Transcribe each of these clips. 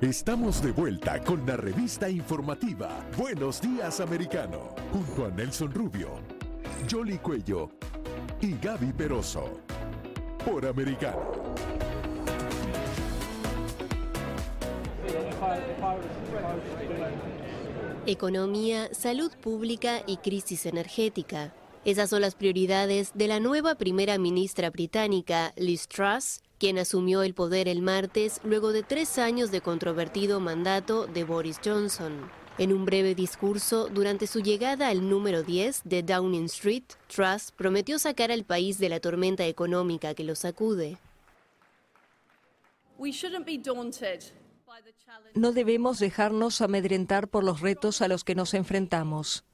Estamos de vuelta con la revista informativa Buenos Días Americano, junto a Nelson Rubio, Jolly Cuello y Gaby Peroso, por Americano. Economía, salud pública y crisis energética. Esas son las prioridades de la nueva primera ministra británica, Liz Truss, quien asumió el poder el martes luego de tres años de controvertido mandato de Boris Johnson. En un breve discurso durante su llegada al número 10 de Downing Street, Truss prometió sacar al país de la tormenta económica que lo sacude. No debemos dejarnos amedrentar por los retos a los que nos enfrentamos.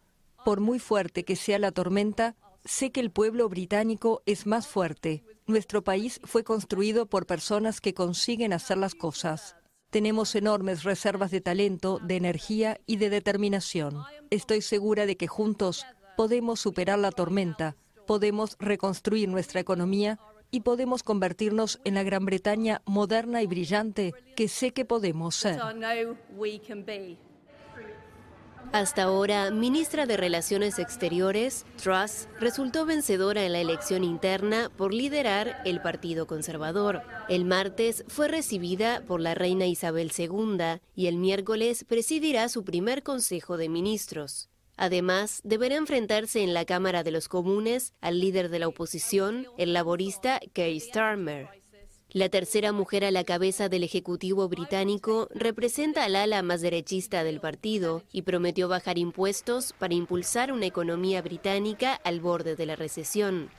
Por muy fuerte que sea la tormenta, sé que el pueblo británico es más fuerte. Nuestro país fue construido por personas que consiguen hacer las cosas. Tenemos enormes reservas de talento, de energía y de determinación. Estoy segura de que juntos podemos superar la tormenta, podemos reconstruir nuestra economía y podemos convertirnos en la Gran Bretaña moderna y brillante que sé que podemos ser. Hasta ahora, ministra de Relaciones Exteriores, Truss resultó vencedora en la elección interna por liderar el Partido Conservador. El martes fue recibida por la reina Isabel II y el miércoles presidirá su primer Consejo de Ministros. Además, deberá enfrentarse en la Cámara de los Comunes al líder de la oposición, el laborista Keir Starmer. La tercera mujer a la cabeza del Ejecutivo británico representa al ala más derechista del partido y prometió bajar impuestos para impulsar una economía británica al borde de la recesión.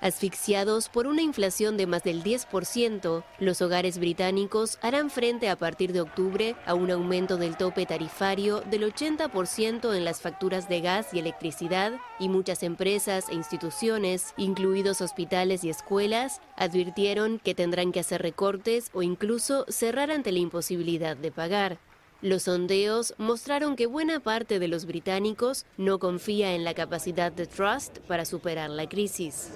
Asfixiados por una inflación de más del 10%, los hogares británicos harán frente a partir de octubre a un aumento del tope tarifario del 80% en las facturas de gas y electricidad y muchas empresas e instituciones, incluidos hospitales y escuelas, advirtieron que tendrán que hacer recortes o incluso cerrar ante la imposibilidad de pagar. Los sondeos mostraron que buena parte de los británicos no confía en la capacidad de Trust para superar la crisis.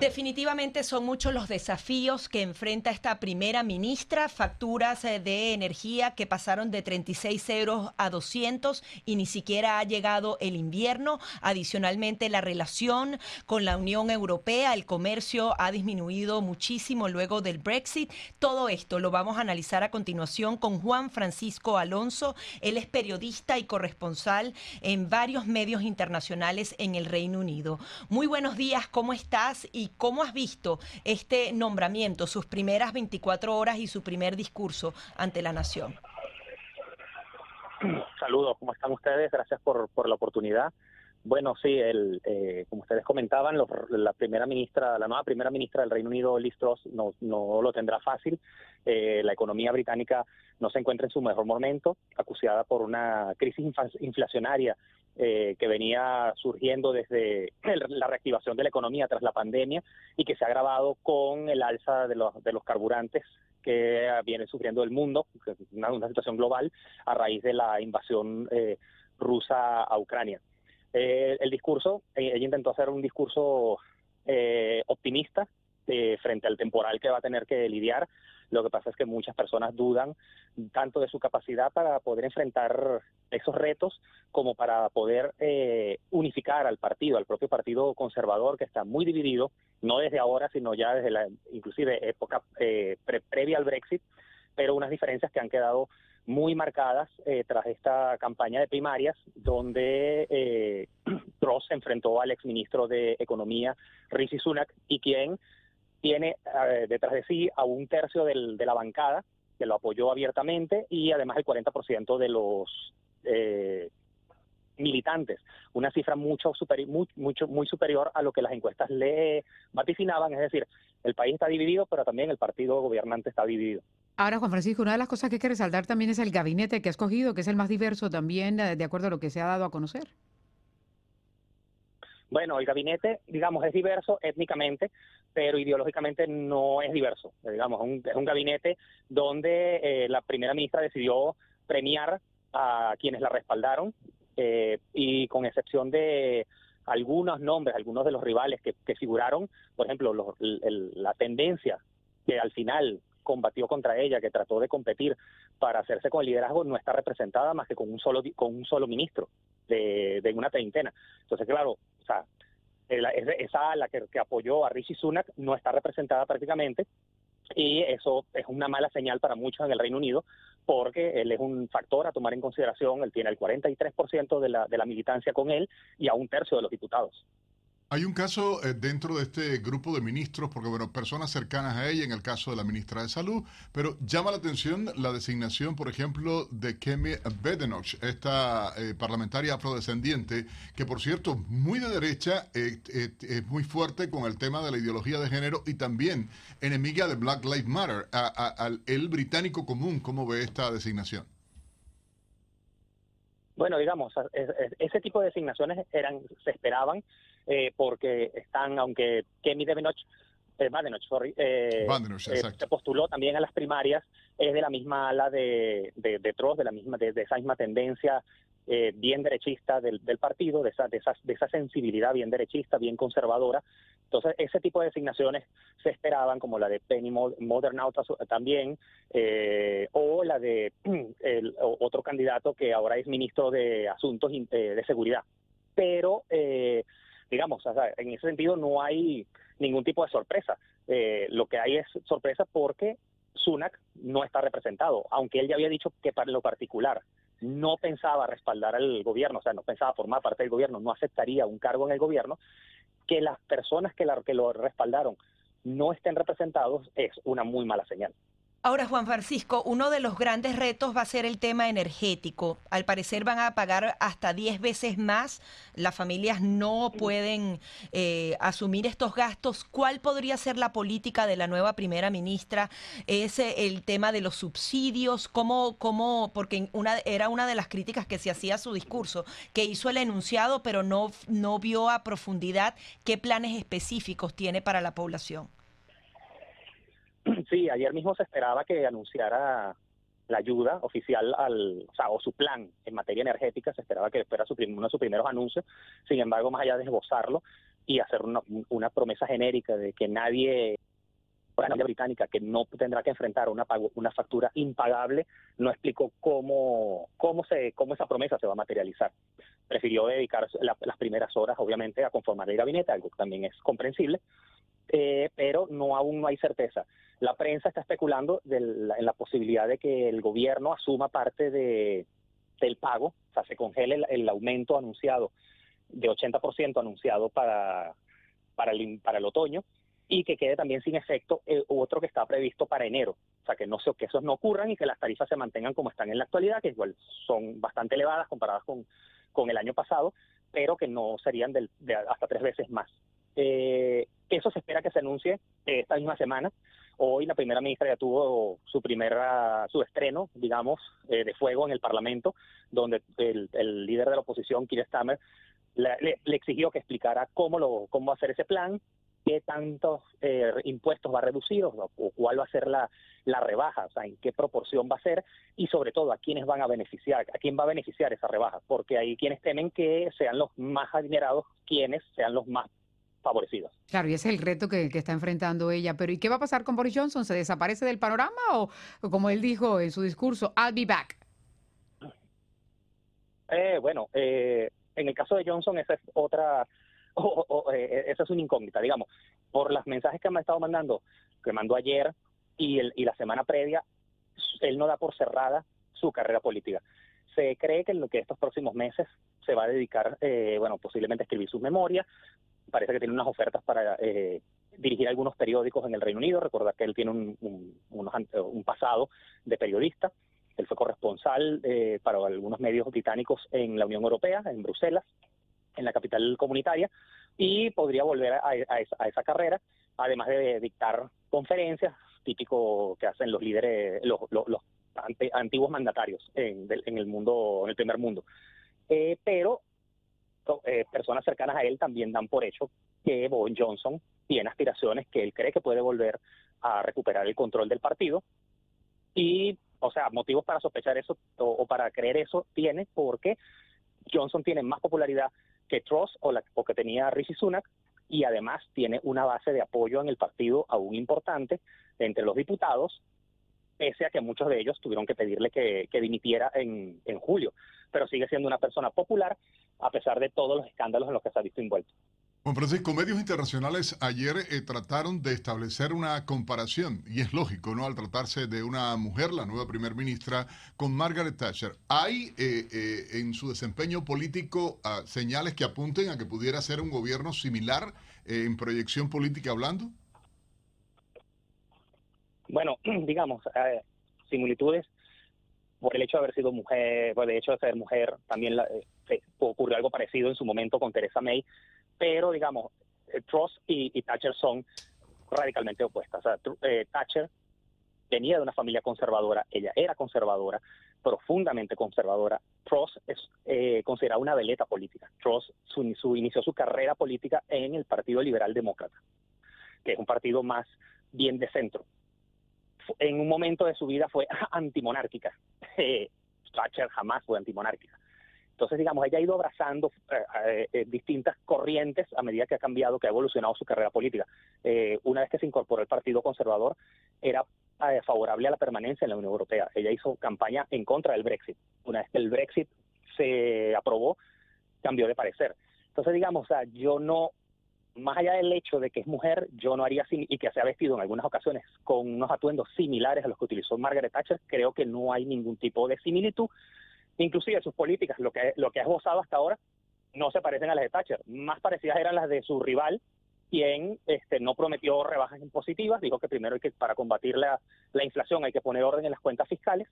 Definitivamente son muchos los desafíos que enfrenta esta primera ministra, facturas eh, de energía que pasaron de 36 euros a 200 y ni siquiera ha llegado el invierno. Adicionalmente, la relación con la Unión Europea, el comercio ha disminuido muchísimo luego del Brexit. Todo esto lo vamos a analizar a continuación con Juan Francisco Alonso. Él es periodista y corresponsal en varios medios internacionales en el Reino Unido. Muy buenos días, ¿cómo estás? Y cómo has visto este nombramiento, sus primeras 24 horas y su primer discurso ante la nación. Saludos, ¿cómo están ustedes? Gracias por, la oportunidad. Bueno, sí, el, eh, como ustedes comentaban, la primera ministra, la nueva primera ministra del Reino Unido, Liz Truss, no, no lo tendrá fácil. Eh, la economía británica no se encuentra en su mejor momento, acusada por una crisis inflacionaria eh, que venía surgiendo desde la reactivación de la economía tras la pandemia y que se ha agravado con el alza de los, de los carburantes que viene sufriendo el mundo, una, situación global a raíz de la invasión eh, rusa a Ucrania. Eh, el discurso, ella intentó hacer un discurso optimista frente al temporal que va a tener que lidiar. Lo que pasa es que muchas personas dudan tanto de su capacidad para poder enfrentar esos retos como para poder eh, unificar al partido, al propio partido conservador que está muy dividido, no desde ahora, sino ya desde la inclusive época eh, previa al Brexit, pero unas diferencias que han quedado muy marcadas eh, tras esta campaña de primarias, donde eh, Truss se enfrentó al exministro de Economía, Rishi Sunak, y quien tiene detrás de sí a un tercio del, de la bancada que lo apoyó abiertamente y además el 40% de los eh, militantes, una cifra mucho, mucho muy superior a lo que las encuestas le vaticinaban, es decir, el país está dividido, pero también el partido gobernante está dividido. Ahora, Juan Francisco, una de las cosas que hay que resaltar también es el gabinete que ha escogido, que es el más diverso también, eh, de acuerdo a lo que se ha dado a conocer. Bueno, el gabinete, digamos, es diverso étnicamente, pero ideológicamente no es diverso. Digamos, es un gabinete donde eh, la primera ministra decidió premiar a quienes la respaldaron eh, y con excepción de algunos nombres, algunos de los rivales que, figuraron, por ejemplo, la tendencia que al final combatió contra ella, que trató de competir para hacerse con el liderazgo, no está representada más que con un solo, con un solo ministro de, de una treintena. Entonces, claro, o sea, esa ala que, apoyó a Rishi Sunak no está representada prácticamente y eso es una mala señal para muchos en el Reino Unido porque él es un factor a tomar en consideración, él tiene el 43% de la, de la militancia con él y a un tercio de los diputados. Hay un caso eh, dentro de este grupo de ministros, porque bueno, personas cercanas a ella, en el caso de la ministra de Salud, pero llama la atención la designación, por ejemplo, de Kemi Bedenoch, esta eh, parlamentaria afrodescendiente, que por cierto, muy de derecha, eh, es muy fuerte con el tema de la ideología de género y también enemiga de Black Lives Matter. Al el británico común, ¿cómo ve esta designación? Bueno, digamos, ese tipo de designaciones eran, se esperaban eh, porque están, aunque Kemi Devenoch, eh, sorry, eh, eh se postuló también a las primarias, es de la misma ala de, de, de Trost, de la misma, de, esa misma tendencia eh, bien derechista del, del partido, de esa, de, esa, de esa sensibilidad bien derechista, bien conservadora. Entonces, ese tipo de designaciones se esperaban, como la de Penny Modern también, eh, o la de el, otro candidato que ahora es ministro de Asuntos de Seguridad. Pero eh, digamos, en ese sentido no hay ningún tipo de sorpresa. Eh, lo que hay es sorpresa porque Sunak no está representado, aunque él ya había dicho que para lo particular no pensaba respaldar al gobierno, o sea, no pensaba formar parte del gobierno, no aceptaría un cargo en el gobierno, que las personas que, la, que lo respaldaron no estén representados es una muy mala señal. Ahora, Juan Francisco, uno de los grandes retos va a ser el tema energético. Al parecer van a pagar hasta 10 veces más. Las familias no pueden eh, asumir estos gastos. ¿Cuál podría ser la política de la nueva primera ministra? ¿Es eh, el tema de los subsidios? ¿Cómo, cómo, porque una, era una de las críticas que se hacía a su discurso, que hizo el enunciado, pero no, no vio a profundidad qué planes específicos tiene para la población? Sí, ayer mismo se esperaba que anunciara la ayuda oficial al, o, sea, o su plan en materia energética, se esperaba que fuera su uno de sus primeros anuncios. Sin embargo, más allá de esbozarlo y hacer una, una promesa genérica de que nadie la británica que no tendrá que enfrentar una una factura impagable, no explicó cómo cómo se cómo esa promesa se va a materializar. Prefirió dedicar las primeras horas, obviamente, a conformar el gabinete, algo que también es comprensible, eh, pero no aún no hay certeza. La prensa está especulando en la posibilidad de que el gobierno asuma parte de, del pago, o sea, se congele el, aumento anunciado de 80% anunciado para, el, el otoño y que quede también sin efecto eh, otro que está previsto para enero. O sea, que, no, que esos no ocurran y que las tarifas se mantengan como están en la actualidad, que igual son bastante elevadas comparadas con, con el año pasado, pero que no serían de hasta tres veces más. Eh, eso se espera anuncie esta misma semana. Hoy la primera ministra ya tuvo su primera, su estreno, digamos, eh, de fuego en el Parlamento, donde el, líder de la oposición, Keir Starmer, le, exigió que explicara cómo, lo, cómo hacer ese plan, qué tantos eh, impuestos va a reducir o, cuál va a ser la, la, rebaja, o sea, en qué proporción va a ser y sobre todo a quiénes van a beneficiar, a quién va a beneficiar esa rebaja, porque hay quienes temen que sean los más adinerados quienes sean los más favorecidos. Claro, y ese es el reto que, está enfrentando ella. Pero ¿y qué va a pasar con Boris Johnson? ¿Se desaparece del panorama o, como él dijo en su discurso, I'll be back? Eh, bueno, eh, en el caso de Johnson esa es otra, eh, esa es una incógnita, digamos, por los mensajes que me ha estado mandando, que mandó ayer y, el, y la semana previa, él no da por cerrada su carrera política. Se cree que en lo que estos próximos meses se va a dedicar, bueno, posiblemente a escribir sus memorias, parece que tiene unas ofertas para eh, dirigir algunos periódicos en el Reino Unido. Recordar que él tiene un, un, pasado de periodista. Él fue corresponsal eh, para algunos medios británicos en la Unión Europea, en Bruselas, en la capital comunitaria, y podría volver a, esa, carrera, además de dictar conferencias, típico que hacen los líderes, los, antiguos mandatarios en, el mundo, en el primer mundo. Eh, pero eh, personas cercanas a él también dan por hecho que Bowen Johnson tiene aspiraciones que él cree que puede volver a recuperar el control del partido. Y, o sea, motivos para sospechar eso o, para creer eso tiene porque Johnson tiene más popularidad que Truss o, la, o que tenía Rishi Sunak y además tiene una base de apoyo en el partido aún importante entre los diputados pese a que muchos de ellos tuvieron que pedirle que, dimitiera en, en julio. Pero sigue siendo una persona popular a pesar de todos los escándalos en los que se ha visto envuelto. Juan Francisco, medios internacionales ayer eh, trataron de establecer una comparación, y es lógico, ¿no? Al tratarse de una mujer, la nueva primer ministra, con Margaret Thatcher. ¿Hay eh, eh, en su desempeño político ah, señales que apunten a que pudiera ser un gobierno similar en proyección política hablando? Bueno, digamos, similitudes por el hecho de haber sido mujer, por el hecho de ser mujer, también ocurrió algo parecido en su momento con Teresa May pero digamos, eh, Truss y, Thatcher son radicalmente opuestas. Eh, Thatcher venía de una familia conservadora, ella era conservadora, profundamente conservadora. Truss es eh, considerada una veleta política. Truss su, inició su carrera política en el Partido Liberal Demócrata, que es un partido más bien de centro. En un momento de su vida fue antimonárquica. Thatcher jamás fue antimonárquica. Entonces, digamos, ella ha ido abrazando eh, eh, eh, distintas corrientes a medida que ha cambiado, que ha evolucionado su carrera política. una vez que se incorporó el Partido Conservador, era favorable a la permanencia en la Unión Europea. Ella hizo campaña en contra del Brexit. Una vez que el Brexit se aprobó, cambió de parecer. Entonces, digamos, o sea, yo no, más allá del hecho de que es mujer, yo no haría y que se ha vestido en algunas ocasiones con unos atuendos similares a los que utilizó Margaret Thatcher, creo que no hay ningún tipo de similitud inclusive sus políticas, lo que, lo que ha esbozado hasta ahora, no se parecen a las de Thatcher. Más parecidas eran las de su rival, quien este, no prometió rebajas impositivas, dijo que primero hay que, para combatir la, inflación hay que poner orden en las cuentas fiscales,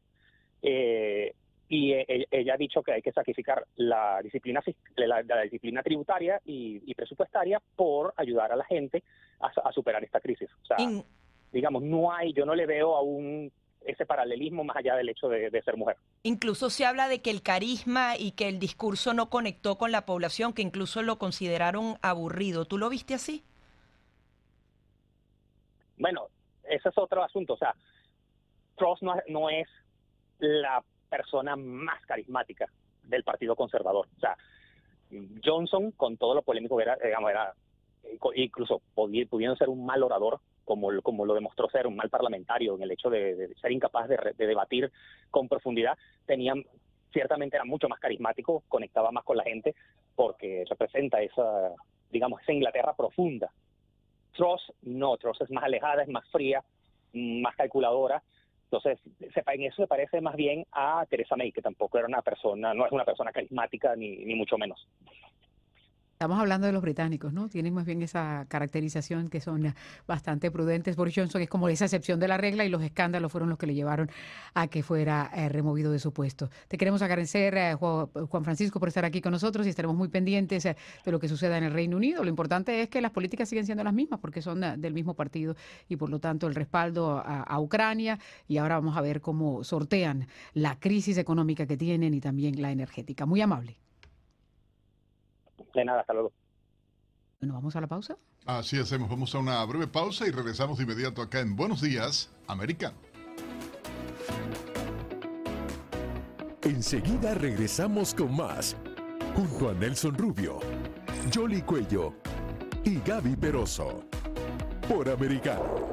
eh, y e, ella ha dicho que hay que sacrificar la disciplina la, disciplina tributaria y, presupuestaria por ayudar a la gente a, superar esta crisis. O sea, digamos, no hay, yo no le veo a un ese paralelismo más allá del hecho de, ser mujer. Incluso se habla de que el carisma y que el discurso no conectó con la población, que incluso lo consideraron aburrido. ¿Tú lo viste así? Bueno, ese es otro asunto. O sea, Truss no, es la persona más carismática del Partido Conservador. O sea, Johnson, con todo lo polémico que era, digamos, era incluso pudiendo ser un mal orador, como, como lo demostró ser un mal parlamentario en el hecho de, ser incapaz de, debatir con profundidad, tenían ciertamente era mucho más carismático, conectaba más con la gente, porque representa esa, digamos, esa Inglaterra profunda. Truss no, Truss es más alejada, es más fría, más calculadora. Entonces, en eso se parece más bien a Teresa May, que tampoco era una persona, no es una persona carismática ni, ni mucho menos. Estamos hablando de los británicos, ¿no? Tienen más bien esa caracterización que son bastante prudentes. Boris Johnson es como esa excepción de la regla y los escándalos fueron los que le llevaron a que fuera eh, removido de su puesto. Te queremos agradecer, eh, Juan Francisco, por estar aquí con nosotros y estaremos muy pendientes eh, de lo que suceda en el Reino Unido. Lo importante es que las políticas siguen siendo las mismas porque son del mismo partido y por lo tanto el respaldo a, a Ucrania y ahora vamos a ver cómo sortean la crisis económica que tienen y también la energética. Muy amable. De nada, hasta luego. Bueno, vamos a la pausa. Así hacemos, vamos a una breve pausa y regresamos de inmediato acá en Buenos Días, Americano. Enseguida regresamos con más, junto a Nelson Rubio, Jolly Cuello y Gaby Peroso, por Americano.